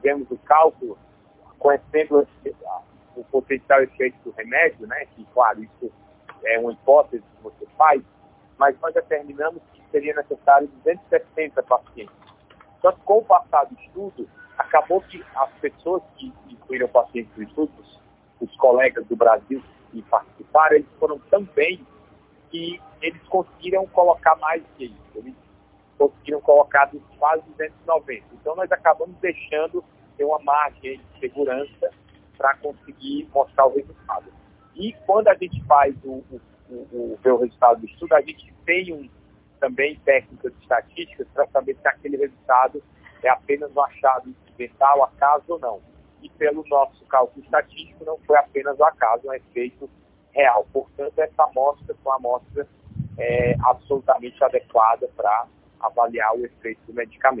fizemos o cálculo, conhecendo o potencial efeito do remédio, né, que, claro, isso é uma hipótese que você faz, mas nós determinamos que seria necessário 260 pacientes. Só que com o passar do estudo, acabou que as pessoas que incluíram pacientes do estudo, os, os colegas do Brasil que participaram, eles foram tão bem que eles conseguiram colocar mais que isso. Eles conseguiram colocar quase 290. Então nós acabamos deixando ter uma margem de segurança para conseguir mostrar o resultado. E quando a gente faz o, o, o, o, o resultado do estudo, a gente tem um, também técnicas estatísticas para saber se aquele resultado é apenas um achado incidental, acaso ou não. E pelo nosso cálculo estatístico, não foi apenas um acaso, um efeito real. Portanto, essa amostra foi uma amostra é, absolutamente adequada para avaliar o efeito do medicamento.